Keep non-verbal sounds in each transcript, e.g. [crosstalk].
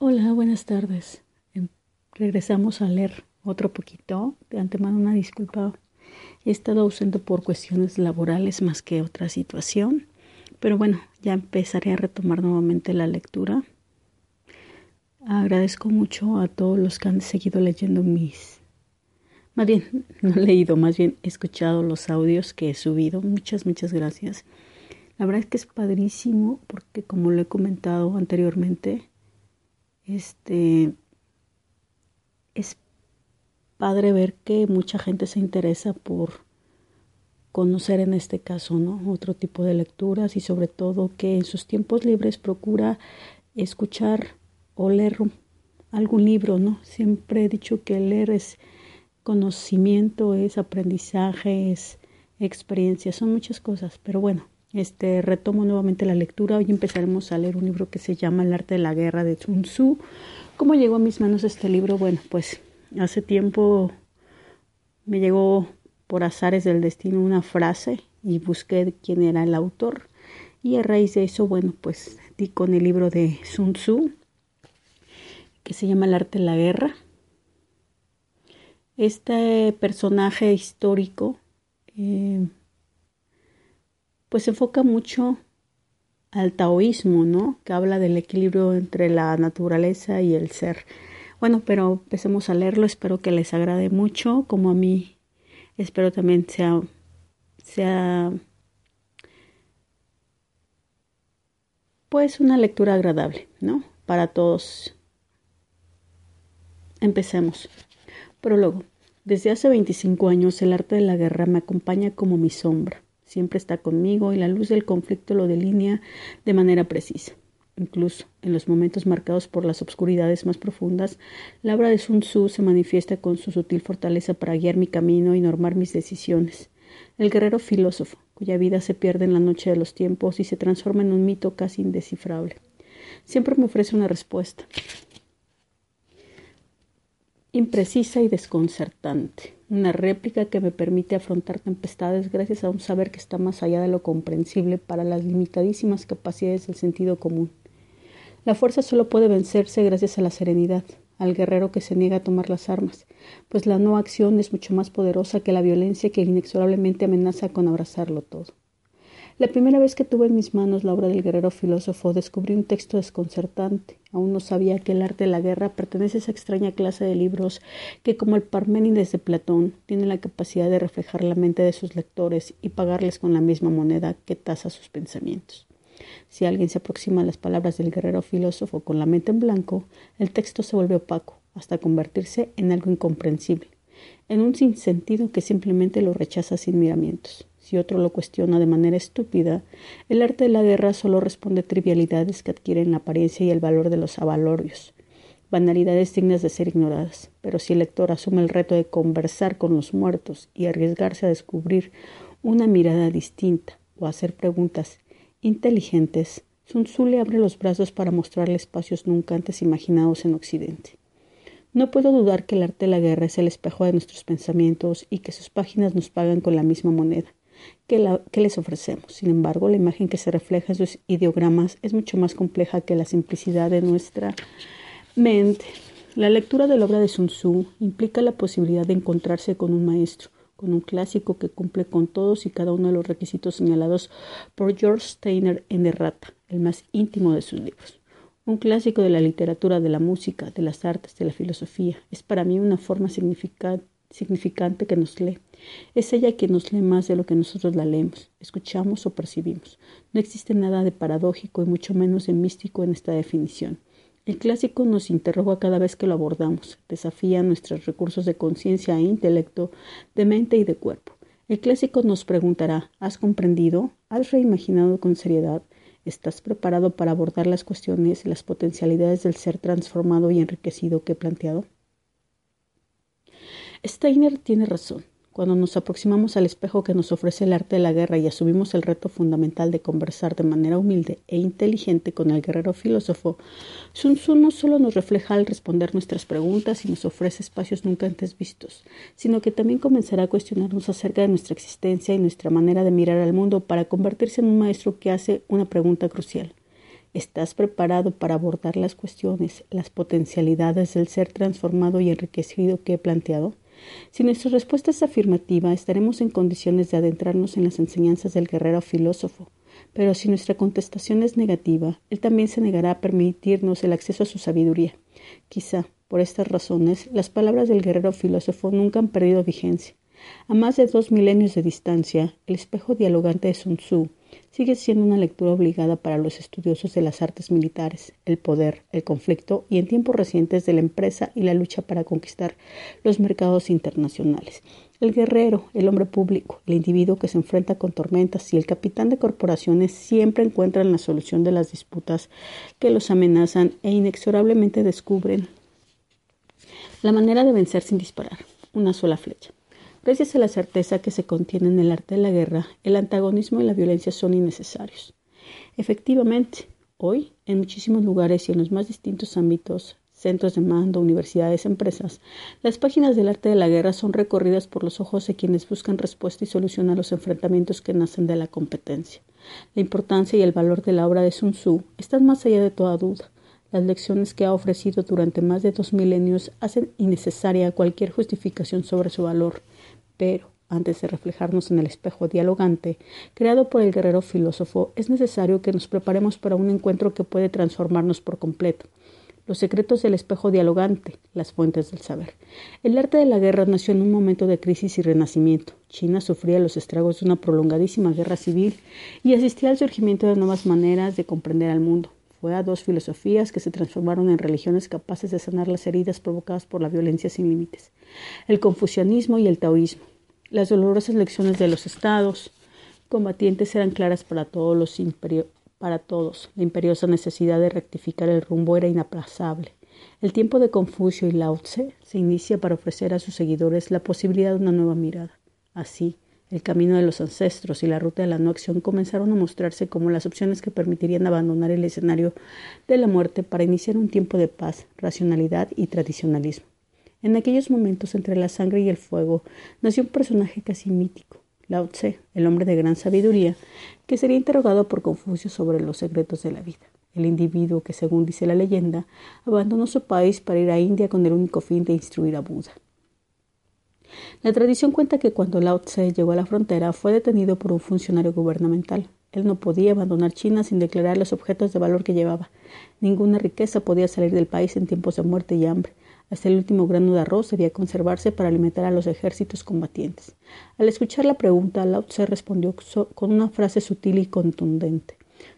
Hola, buenas tardes. Regresamos a leer otro poquito. De antemano una disculpa. He estado ausente por cuestiones laborales más que otra situación. Pero bueno, ya empezaré a retomar nuevamente la lectura. Agradezco mucho a todos los que han seguido leyendo mis... Más bien, [laughs] no he leído, más bien he escuchado los audios que he subido. Muchas, muchas gracias. La verdad es que es padrísimo porque como lo he comentado anteriormente, este es padre ver que mucha gente se interesa por conocer en este caso, ¿no? Otro tipo de lecturas y sobre todo que en sus tiempos libres procura escuchar o leer algún libro, ¿no? Siempre he dicho que leer es conocimiento, es aprendizaje, es experiencia, son muchas cosas, pero bueno, este, retomo nuevamente la lectura. Hoy empezaremos a leer un libro que se llama El arte de la guerra de Sun Tzu. ¿Cómo llegó a mis manos este libro? Bueno, pues hace tiempo me llegó por azares del destino una frase y busqué quién era el autor. Y a raíz de eso, bueno, pues di con el libro de Sun Tzu, que se llama El arte de la guerra. Este personaje histórico eh, pues se enfoca mucho al taoísmo, ¿no? Que habla del equilibrio entre la naturaleza y el ser. Bueno, pero empecemos a leerlo, espero que les agrade mucho, como a mí espero también sea sea pues una lectura agradable, ¿no? Para todos. Empecemos. Prólogo. Desde hace 25 años el arte de la guerra me acompaña como mi sombra siempre está conmigo y la luz del conflicto lo delinea de manera precisa. Incluso en los momentos marcados por las obscuridades más profundas, la obra de Sun Tzu se manifiesta con su sutil fortaleza para guiar mi camino y normar mis decisiones. El guerrero filósofo, cuya vida se pierde en la noche de los tiempos y se transforma en un mito casi indescifrable. Siempre me ofrece una respuesta imprecisa y desconcertante una réplica que me permite afrontar tempestades gracias a un saber que está más allá de lo comprensible para las limitadísimas capacidades del sentido común. La fuerza solo puede vencerse gracias a la serenidad, al guerrero que se niega a tomar las armas, pues la no acción es mucho más poderosa que la violencia que inexorablemente amenaza con abrazarlo todo. La primera vez que tuve en mis manos la obra del guerrero filósofo descubrí un texto desconcertante. Aún no sabía que el arte de la guerra pertenece a esa extraña clase de libros que, como el Parménides de Platón, tiene la capacidad de reflejar la mente de sus lectores y pagarles con la misma moneda que tasa sus pensamientos. Si alguien se aproxima a las palabras del guerrero filósofo con la mente en blanco, el texto se vuelve opaco, hasta convertirse en algo incomprensible, en un sinsentido que simplemente lo rechaza sin miramientos si otro lo cuestiona de manera estúpida, el arte de la guerra solo responde trivialidades que adquieren la apariencia y el valor de los avalorios, banalidades dignas de ser ignoradas. Pero si el lector asume el reto de conversar con los muertos y arriesgarse a descubrir una mirada distinta o hacer preguntas inteligentes, Sun Tzu le abre los brazos para mostrarle espacios nunca antes imaginados en Occidente. No puedo dudar que el arte de la guerra es el espejo de nuestros pensamientos y que sus páginas nos pagan con la misma moneda que, les ofrecemos. Sin embargo, la imagen que se refleja en sus ideogramas es mucho más compleja que la simplicidad de nuestra mente. La lectura de la obra de Sun Tzu implica la posibilidad de encontrarse con un maestro, con un clásico que cumple con todos y cada uno de los requisitos señalados por George Steiner en Errata, el más íntimo de sus libros. Un clásico de la literatura, de la música, de las artes, de la filosofía. Es para mí una forma significante que nos lee es ella quien nos lee más de lo que nosotros la leemos, escuchamos o percibimos. No existe nada de paradójico y mucho menos de místico en esta definición. El clásico nos interroga cada vez que lo abordamos, desafía nuestros recursos de conciencia e intelecto, de mente y de cuerpo. El clásico nos preguntará ¿Has comprendido? ¿Has reimaginado con seriedad? ¿Estás preparado para abordar las cuestiones y las potencialidades del ser transformado y enriquecido que he planteado? Steiner tiene razón. Cuando nos aproximamos al espejo que nos ofrece el arte de la guerra y asumimos el reto fundamental de conversar de manera humilde e inteligente con el guerrero filósofo, Sun Tzu no solo nos refleja al responder nuestras preguntas y nos ofrece espacios nunca antes vistos, sino que también comenzará a cuestionarnos acerca de nuestra existencia y nuestra manera de mirar al mundo para convertirse en un maestro que hace una pregunta crucial. ¿Estás preparado para abordar las cuestiones, las potencialidades del ser transformado y enriquecido que he planteado? Si nuestra respuesta es afirmativa, estaremos en condiciones de adentrarnos en las enseñanzas del guerrero filósofo. Pero si nuestra contestación es negativa, él también se negará a permitirnos el acceso a su sabiduría. Quizá, por estas razones, las palabras del guerrero filósofo nunca han perdido vigencia. A más de dos milenios de distancia, el espejo dialogante de Sun Tzu sigue siendo una lectura obligada para los estudiosos de las artes militares, el poder, el conflicto y en tiempos recientes de la empresa y la lucha para conquistar los mercados internacionales. El guerrero, el hombre público, el individuo que se enfrenta con tormentas y el capitán de corporaciones siempre encuentran la solución de las disputas que los amenazan e inexorablemente descubren la manera de vencer sin disparar una sola flecha. Gracias a la certeza que se contiene en el arte de la guerra, el antagonismo y la violencia son innecesarios. Efectivamente, hoy, en muchísimos lugares y en los más distintos ámbitos, centros de mando, universidades, empresas, las páginas del arte de la guerra son recorridas por los ojos de quienes buscan respuesta y solución a los enfrentamientos que nacen de la competencia. La importancia y el valor de la obra de Sun Tzu están más allá de toda duda. Las lecciones que ha ofrecido durante más de dos milenios hacen innecesaria cualquier justificación sobre su valor pero, antes de reflejarnos en el espejo dialogante, creado por el guerrero filósofo, es necesario que nos preparemos para un encuentro que puede transformarnos por completo. Los secretos del espejo dialogante, las fuentes del saber. El arte de la guerra nació en un momento de crisis y renacimiento. China sufría los estragos de una prolongadísima guerra civil y asistía al surgimiento de nuevas maneras de comprender al mundo. Fue a dos filosofías que se transformaron en religiones capaces de sanar las heridas provocadas por la violencia sin límites el confucianismo y el taoísmo. Las dolorosas lecciones de los estados combatientes eran claras para todos los para todos. La imperiosa necesidad de rectificar el rumbo era inaplazable. El tiempo de Confucio y Lao Tse se inicia para ofrecer a sus seguidores la posibilidad de una nueva mirada. Así, el camino de los ancestros y la ruta de la no acción comenzaron a mostrarse como las opciones que permitirían abandonar el escenario de la muerte para iniciar un tiempo de paz, racionalidad y tradicionalismo. En aquellos momentos entre la sangre y el fuego nació un personaje casi mítico, Lao Tse, el hombre de gran sabiduría, que sería interrogado por Confucio sobre los secretos de la vida. El individuo que, según dice la leyenda, abandonó su país para ir a India con el único fin de instruir a Buda. La tradición cuenta que cuando Lao Tse llegó a la frontera fue detenido por un funcionario gubernamental. Él no podía abandonar China sin declarar los objetos de valor que llevaba. Ninguna riqueza podía salir del país en tiempos de muerte y hambre. Hasta el último grano de arroz debía conservarse para alimentar a los ejércitos combatientes. Al escuchar la pregunta, Lao Tse respondió con una frase sutil y contundente.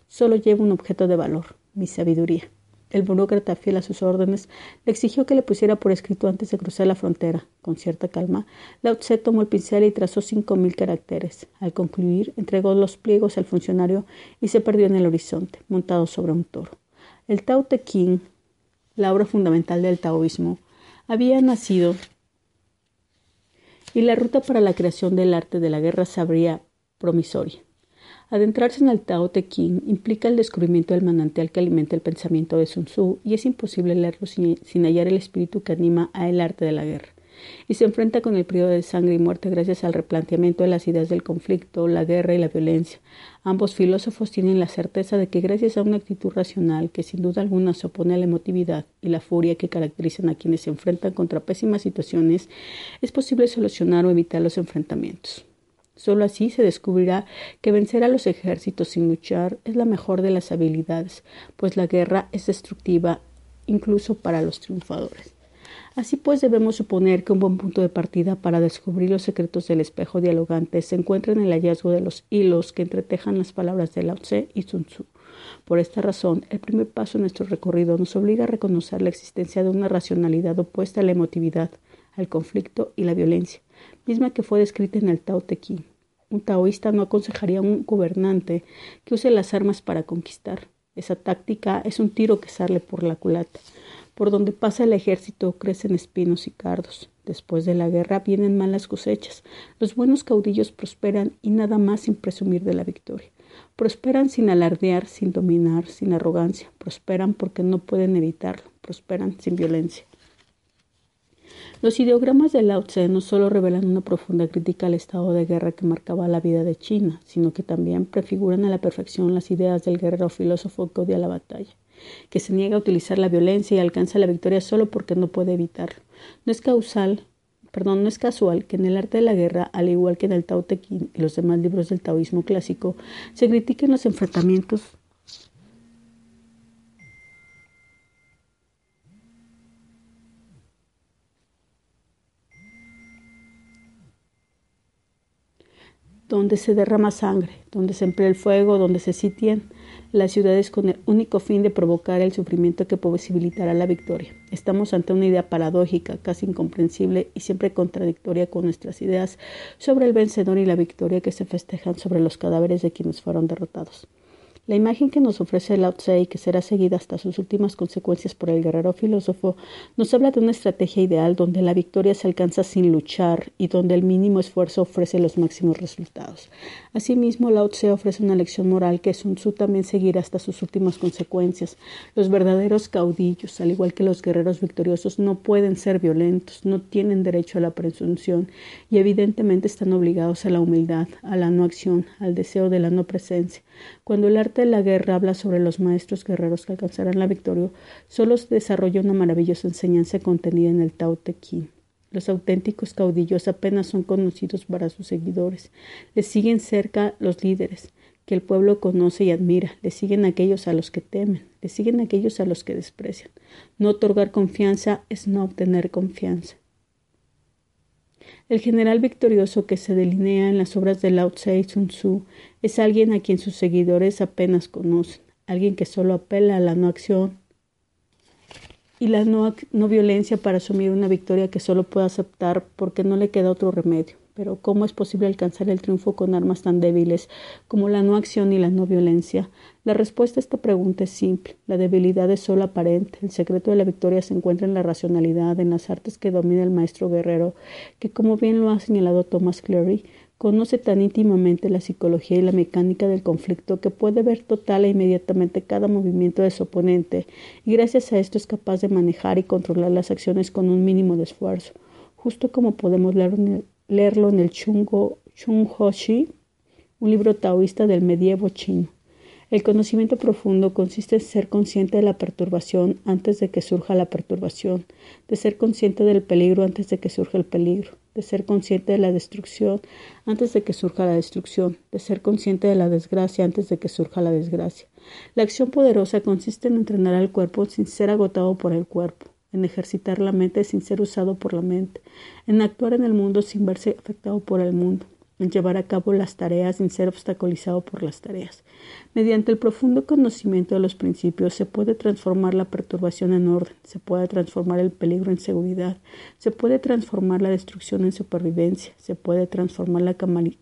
Solo llevo un objeto de valor, mi sabiduría. El burócrata, fiel a sus órdenes, le exigió que le pusiera por escrito antes de cruzar la frontera. Con cierta calma, Lao Tse tomó el pincel y trazó cinco mil caracteres. Al concluir, entregó los pliegos al funcionario y se perdió en el horizonte, montado sobre un toro. El Tao Te la obra fundamental del taoísmo, había nacido y la ruta para la creación del arte de la guerra se abría promisoria. Adentrarse en el Tao Te Ching implica el descubrimiento del manantial que alimenta el pensamiento de Sun Tzu y es imposible leerlo sin, hallar el espíritu que anima a el arte de la guerra y se enfrenta con el periodo de sangre y muerte gracias al replanteamiento de las ideas del conflicto, la guerra y la violencia. Ambos filósofos tienen la certeza de que gracias a una actitud racional que sin duda alguna se opone a la emotividad y la furia que caracterizan a quienes se enfrentan contra pésimas situaciones, es posible solucionar o evitar los enfrentamientos. Solo así se descubrirá que vencer a los ejércitos sin luchar es la mejor de las habilidades, pues la guerra es destructiva incluso para los triunfadores. Así pues, debemos suponer que un buen punto de partida para descubrir los secretos del espejo dialogante se encuentra en el hallazgo de los hilos que entretejan las palabras de Lao Tse y Sun Tzu. Por esta razón, el primer paso en nuestro recorrido nos obliga a reconocer la existencia de una racionalidad opuesta a la emotividad, al conflicto y la violencia, misma que fue descrita en el Tao Te Ching. Un taoísta no aconsejaría a un gobernante que use las armas para conquistar. Esa táctica es un tiro que sale por la culata. Por donde pasa el ejército crecen espinos y cardos. Después de la guerra vienen malas cosechas. Los buenos caudillos prosperan y nada más sin presumir de la victoria. Prosperan sin alardear, sin dominar, sin arrogancia. Prosperan porque no pueden evitarlo. Prosperan sin violencia. Los ideogramas de Lao Tse no solo revelan una profunda crítica al estado de guerra que marcaba la vida de China, sino que también prefiguran a la perfección las ideas del guerrero filósofo que odia la batalla, que se niega a utilizar la violencia y alcanza la victoria solo porque no puede evitarlo. No es causal, perdón, no es casual que en el arte de la guerra, al igual que en el Tao Te Ching y los demás libros del taoísmo clásico, se critiquen los enfrentamientos donde se derrama sangre, donde se emplea el fuego, donde se sitian las ciudades con el único fin de provocar el sufrimiento que posibilitará la victoria. Estamos ante una idea paradójica, casi incomprensible y siempre contradictoria con nuestras ideas sobre el vencedor y la victoria que se festejan sobre los cadáveres de quienes fueron derrotados. La imagen que nos ofrece Lao Tse y que será seguida hasta sus últimas consecuencias por el guerrero filósofo nos habla de una estrategia ideal donde la victoria se alcanza sin luchar y donde el mínimo esfuerzo ofrece los máximos resultados. Asimismo, Lao Tse ofrece una lección moral que Sun Tzu también seguirá hasta sus últimas consecuencias. Los verdaderos caudillos, al igual que los guerreros victoriosos, no pueden ser violentos, no tienen derecho a la presunción y evidentemente están obligados a la humildad, a la no acción, al deseo de la no presencia. Cuando el arte de la guerra habla sobre los maestros guerreros que alcanzarán la victoria, solo se desarrolla una maravillosa enseñanza contenida en el Tao Te. Los auténticos caudillos apenas son conocidos para sus seguidores. Les siguen cerca los líderes, que el pueblo conoce y admira. Les siguen aquellos a los que temen. Les siguen aquellos a los que desprecian. No otorgar confianza es no obtener confianza. El general victorioso que se delinea en las obras de Lao Tse y Sun Tzu es alguien a quien sus seguidores apenas conocen, alguien que solo apela a la no acción y la no, no violencia para asumir una victoria que solo puede aceptar porque no le queda otro remedio. Pero ¿cómo es posible alcanzar el triunfo con armas tan débiles como la no acción y la no violencia? La respuesta a esta pregunta es simple. La debilidad es solo aparente. El secreto de la victoria se encuentra en la racionalidad, en las artes que domina el maestro guerrero, que como bien lo ha señalado Thomas Cleary, conoce tan íntimamente la psicología y la mecánica del conflicto que puede ver total e inmediatamente cada movimiento de su oponente y gracias a esto es capaz de manejar y controlar las acciones con un mínimo de esfuerzo, justo como podemos leer leerlo en el Chungo, Chung Hoshi, un libro taoísta del medievo chino. El conocimiento profundo consiste en ser consciente de la perturbación antes de que surja la perturbación, de ser consciente del peligro antes de que surja el peligro, de ser consciente de la destrucción antes de que surja la destrucción, de ser consciente de la desgracia antes de que surja la desgracia. La acción poderosa consiste en entrenar al cuerpo sin ser agotado por el cuerpo, en ejercitar la mente sin ser usado por la mente, en actuar en el mundo sin verse afectado por el mundo, en llevar a cabo las tareas sin ser obstaculizado por las tareas. Mediante el profundo conocimiento de los principios se puede transformar la perturbación en orden, se puede transformar el peligro en seguridad, se puede transformar la destrucción en supervivencia, se puede transformar la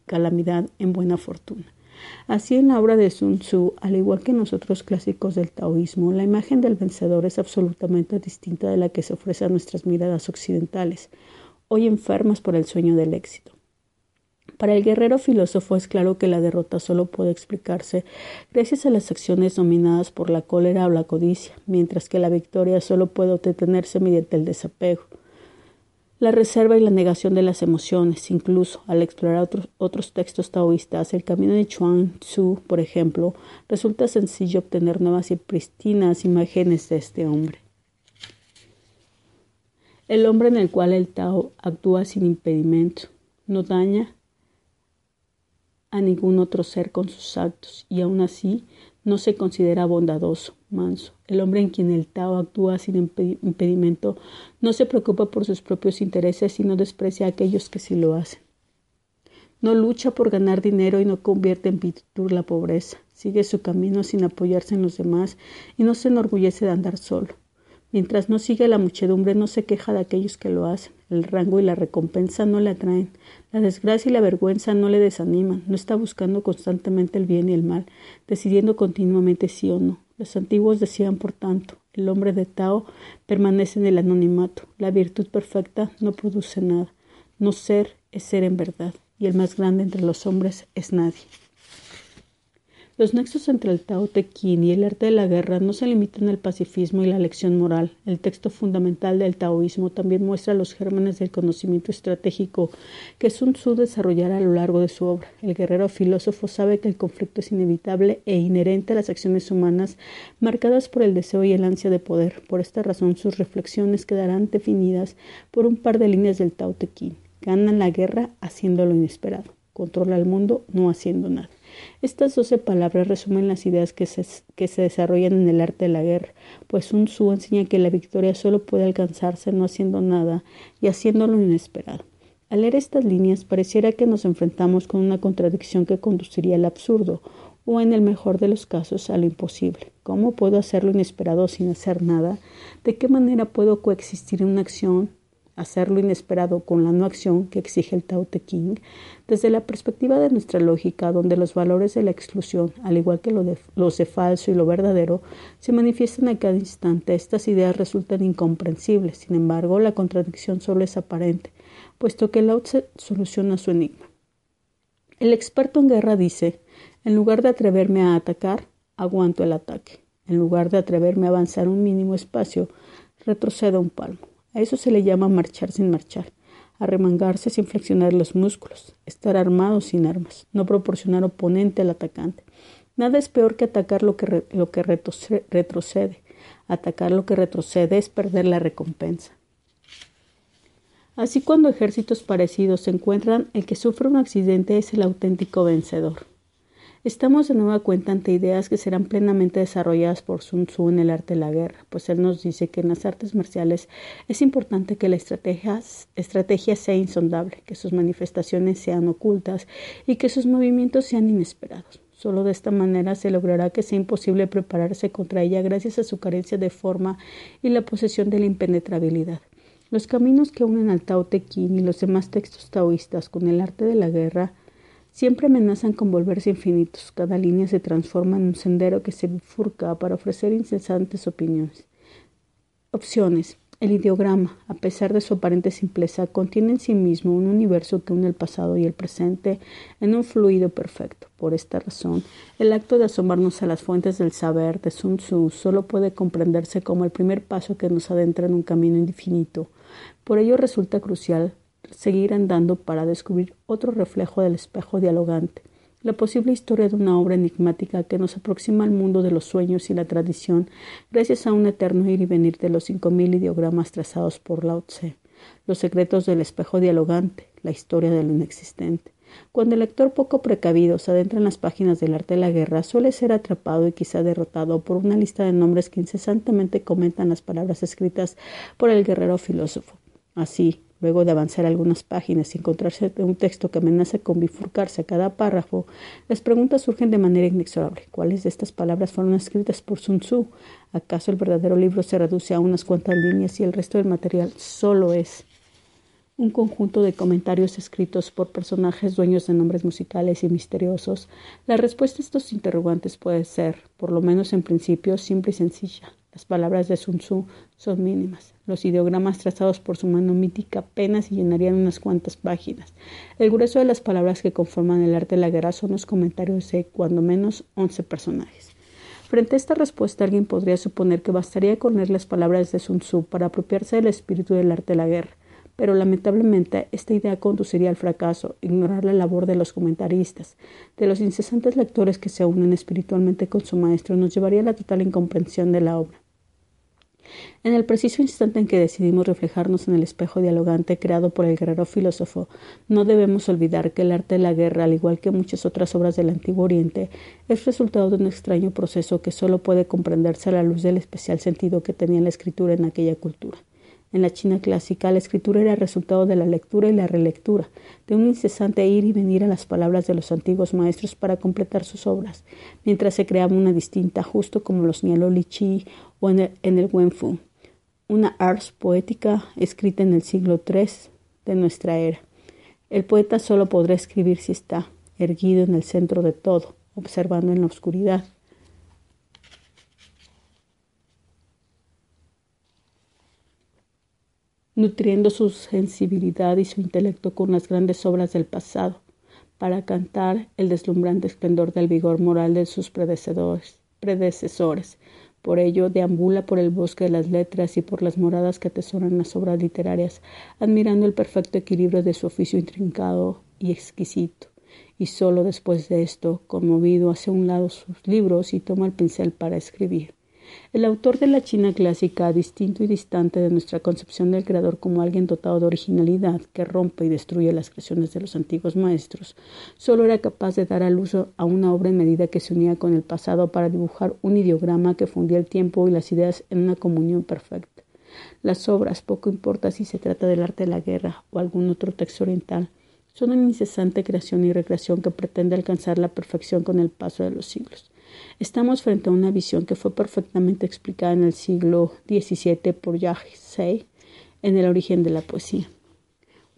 calamidad en buena fortuna. Así en la obra de Sun Tzu, al igual que en otros clásicos del taoísmo, la imagen del vencedor es absolutamente distinta de la que se ofrece a nuestras miradas occidentales, hoy enfermas por el sueño del éxito. Para el guerrero filósofo es claro que la derrota solo puede explicarse gracias a las acciones dominadas por la cólera o la codicia, mientras que la victoria solo puede obtenerse mediante el desapego la reserva y la negación de las emociones, incluso al explorar otros, textos taoístas, el camino de Chuang Tzu, por ejemplo, resulta sencillo obtener nuevas y pristinas imágenes de este hombre. El hombre en el cual el Tao actúa sin impedimento, no daña a ningún otro ser con sus actos y aún así no se considera bondadoso, manso. El hombre en quien el Tao actúa sin impedimento no se preocupa por sus propios intereses, sino desprecia a aquellos que sí lo hacen. No lucha por ganar dinero y no convierte en virtud la pobreza. Sigue su camino sin apoyarse en los demás y no se enorgullece de andar solo. Mientras no sigue la muchedumbre, no se queja de aquellos que lo hacen. El rango y la recompensa no le atraen. La desgracia y la vergüenza no le desaniman. No está buscando constantemente el bien y el mal, decidiendo continuamente sí o no. Los antiguos decían, por tanto, el hombre de Tao permanece en el anonimato. La virtud perfecta no produce nada. No ser es ser en verdad, y el más grande entre los hombres es nadie. Los nexos entre el Tao Te Ching y el arte de la guerra no se limitan al pacifismo y la lección moral. El texto fundamental del taoísmo también muestra los gérmenes del conocimiento estratégico que Sun Tzu desarrollará a lo largo de su obra. El guerrero filósofo sabe que el conflicto es inevitable e inherente a las acciones humanas marcadas por el deseo y el ansia de poder. Por esta razón sus reflexiones quedarán definidas por un par de líneas del Tao Te Ching. Ganan la guerra haciendo lo inesperado. Controla el mundo no haciendo nada. Estas doce palabras resumen las ideas que se, que se desarrollan en el arte de la guerra, pues Sun Tzu enseña que la victoria solo puede alcanzarse no haciendo nada y haciendo lo inesperado. Al leer estas líneas pareciera que nos enfrentamos con una contradicción que conduciría al absurdo, o en el mejor de los casos a lo imposible. ¿Cómo puedo hacer lo inesperado sin hacer nada? ¿De qué manera puedo coexistir en una acción hacer lo inesperado con la no acción que exige el Tao Te Ching, desde la perspectiva de nuestra lógica, donde los valores de la exclusión, al igual que los de falso y lo verdadero, se manifiestan a cada instante, estas ideas resultan incomprensibles. Sin embargo, la contradicción solo es aparente, puesto que Lao Tse soluciona su enigma. El experto en guerra dice, en lugar de atreverme a atacar, aguanto el ataque. En lugar de atreverme a avanzar un mínimo espacio, retrocedo un palmo. A eso se le llama marchar sin marchar, arremangarse sin flexionar los músculos, estar armado sin armas, no proporcionar oponente al atacante. Nada es peor que atacar lo que, lo que retrocede. Atacar lo que retrocede es perder la recompensa. Así cuando ejércitos parecidos se encuentran, el que sufre un accidente es el auténtico vencedor. Estamos de nueva cuenta ante ideas que serán plenamente desarrolladas por Sun Tzu en el arte de la guerra, pues él nos dice que en las artes marciales es importante que la estrategia, sea insondable, que sus manifestaciones sean ocultas y que sus movimientos sean inesperados. Solo de esta manera se logrará que sea imposible prepararse contra ella gracias a su carencia de forma y la posesión de la impenetrabilidad. Los caminos que unen al Tao Te Ching y los demás textos taoístas con el arte de la guerra Siempre amenazan con volverse infinitos. Cada línea se transforma en un sendero que se bifurca para ofrecer incesantes opiniones. Opciones. El ideograma, a pesar de su aparente simpleza, contiene en sí mismo un universo que une el pasado y el presente en un fluido perfecto. Por esta razón, el acto de asomarnos a las fuentes del saber de Sun Tzu solo puede comprenderse como el primer paso que nos adentra en un camino infinito. Por ello resulta crucial seguir andando para descubrir otro reflejo del espejo dialogante, la posible historia de una obra enigmática que nos aproxima al mundo de los sueños y la tradición gracias a un eterno ir y venir de los cinco mil ideogramas trazados por Lao Tse, los secretos del espejo dialogante, la historia de lo inexistente. Cuando el lector poco precavido se adentra en las páginas del arte de la guerra, suele ser atrapado y quizá derrotado por una lista de nombres que incesantemente comentan las palabras escritas por el guerrero filósofo. Así, Luego de avanzar algunas páginas y encontrarse un texto que amenaza con bifurcarse a cada párrafo, las preguntas surgen de manera inexorable. ¿Cuáles de estas palabras fueron escritas por Sun Tzu? ¿Acaso el verdadero libro se reduce a unas cuantas líneas y el resto del material solo es un conjunto de comentarios escritos por personajes dueños de nombres musicales y misteriosos? La respuesta a estos interrogantes puede ser, por lo menos en principio, simple y sencilla. Las palabras de Sun Tzu son mínimas. Los ideogramas trazados por su mano mítica apenas llenarían unas cuantas páginas. El grueso de las palabras que conforman el arte de la guerra son los comentarios de cuando menos once personajes. Frente a esta respuesta, alguien podría suponer que bastaría con leer las palabras de Sun Tzu para apropiarse del espíritu del arte de la guerra. Pero lamentablemente esta idea conduciría al fracaso, ignorar la labor de los comentaristas, de los incesantes lectores que se unen espiritualmente con su maestro, nos llevaría a la total incomprensión de la obra. En el preciso instante en que decidimos reflejarnos en el espejo dialogante creado por el guerrero filósofo, no debemos olvidar que el arte de la guerra, al igual que muchas otras obras del Antiguo Oriente, es resultado de un extraño proceso que solo puede comprenderse a la luz del especial sentido que tenía la escritura en aquella cultura. En la China clásica, la escritura era resultado de la lectura y la relectura, de un incesante ir y venir a las palabras de los antiguos maestros para completar sus obras, mientras se creaba una distinta, justo como lo señaló Li Chi o en el, en el Wenfu. una ars poética escrita en el siglo III de nuestra era. El poeta solo podrá escribir si está erguido en el centro de todo, observando en la oscuridad. Nutriendo su sensibilidad y su intelecto con las grandes obras del pasado, para cantar el deslumbrante esplendor del vigor moral de sus predecesores. Por ello, deambula por el bosque de las letras y por las moradas que atesoran las obras literarias, admirando el perfecto equilibrio de su oficio intrincado y exquisito. Y sólo después de esto, conmovido, hace a un lado sus libros y toma el pincel para escribir. El autor de la China clásica, distinto y distante de nuestra concepción del creador como alguien dotado de originalidad que rompe y destruye las creaciones de los antiguos maestros, solo era capaz de dar al uso a una obra en medida que se unía con el pasado para dibujar un ideograma que fundía el tiempo y las ideas en una comunión perfecta. Las obras, poco importa si se trata del arte de la guerra o algún otro texto oriental, son una incesante creación y recreación que pretende alcanzar la perfección con el paso de los siglos. Estamos frente a una visión que fue perfectamente explicada en el siglo XVII por Say en El origen de la poesía.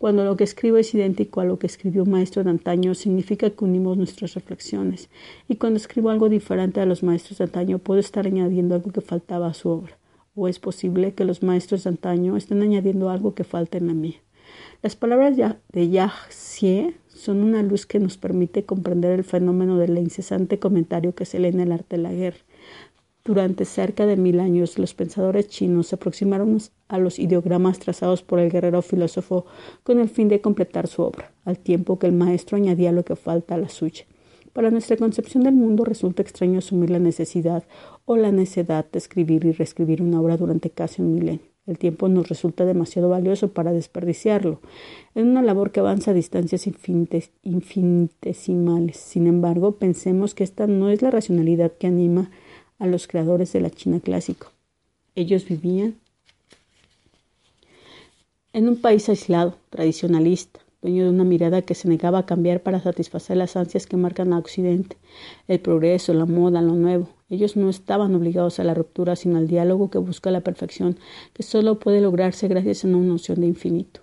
Cuando lo que escribo es idéntico a lo que escribió un maestro de antaño, significa que unimos nuestras reflexiones. Y cuando escribo algo diferente a los maestros de antaño, puedo estar añadiendo algo que faltaba a su obra. O es posible que los maestros de antaño estén añadiendo algo que falta en la mía. Las palabras de Yahzie son una luz que nos permite comprender el fenómeno del incesante comentario que se lee en el arte de la guerra. Durante cerca de mil años, los pensadores chinos se aproximaron a los ideogramas trazados por el guerrero filósofo con el fin de completar su obra, al tiempo que el maestro añadía lo que falta a la suya. Para nuestra concepción del mundo resulta extraño asumir la necesidad o la necedad de escribir y reescribir una obra durante casi un milenio. El tiempo nos resulta demasiado valioso para desperdiciarlo en una labor que avanza a distancias infinitesimales. Sin embargo, pensemos que esta no es la racionalidad que anima a los creadores de la China clásica. Ellos vivían en un país aislado, tradicionalista, dueño de una mirada que se negaba a cambiar para satisfacer las ansias que marcan a Occidente, el progreso, la moda, lo nuevo. Ellos no estaban obligados a la ruptura, sino al diálogo que busca la perfección, que solo puede lograrse gracias a una noción de infinito.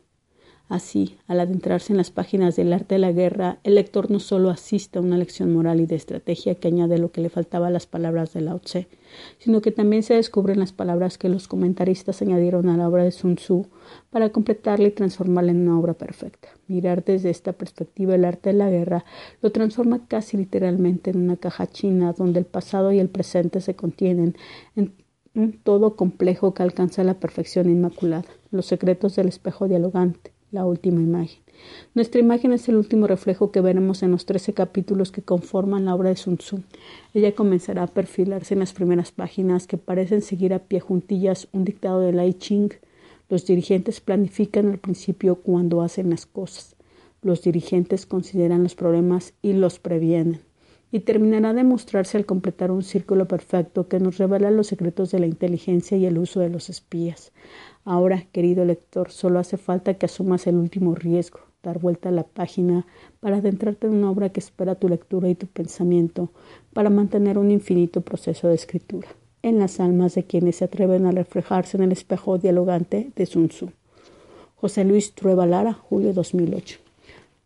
Así, al adentrarse en las páginas del arte de la guerra, el lector no solo asiste a una lección moral y de estrategia que añade lo que le faltaba a las palabras de Lao Tse, sino que también se descubren las palabras que los comentaristas añadieron a la obra de Sun Tzu para completarla y transformarla en una obra perfecta. Mirar desde esta perspectiva el arte de la guerra lo transforma casi literalmente en una caja china donde el pasado y el presente se contienen en un todo complejo que alcanza la perfección inmaculada, los secretos del espejo dialogante la última imagen. Nuestra imagen es el último reflejo que veremos en los trece capítulos que conforman la obra de Sun Tzu. Ella comenzará a perfilarse en las primeras páginas que parecen seguir a pie juntillas un dictado de Lai Ching. Los dirigentes planifican al principio cuando hacen las cosas. Los dirigentes consideran los problemas y los previenen. Y terminará de mostrarse al completar un círculo perfecto que nos revela los secretos de la inteligencia y el uso de los espías. Ahora, querido lector, solo hace falta que asumas el último riesgo, dar vuelta a la página para adentrarte en una obra que espera tu lectura y tu pensamiento, para mantener un infinito proceso de escritura en las almas de quienes se atreven a reflejarse en el espejo dialogante de Sun Tzu. José Luis Trueba Lara, julio 2008.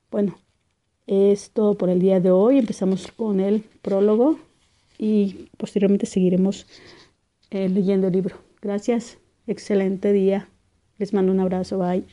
Bueno, es todo por el día de hoy. Empezamos con el prólogo y posteriormente seguiremos eh, leyendo el libro. Gracias. Excelente día. Les mando un abrazo. Bye.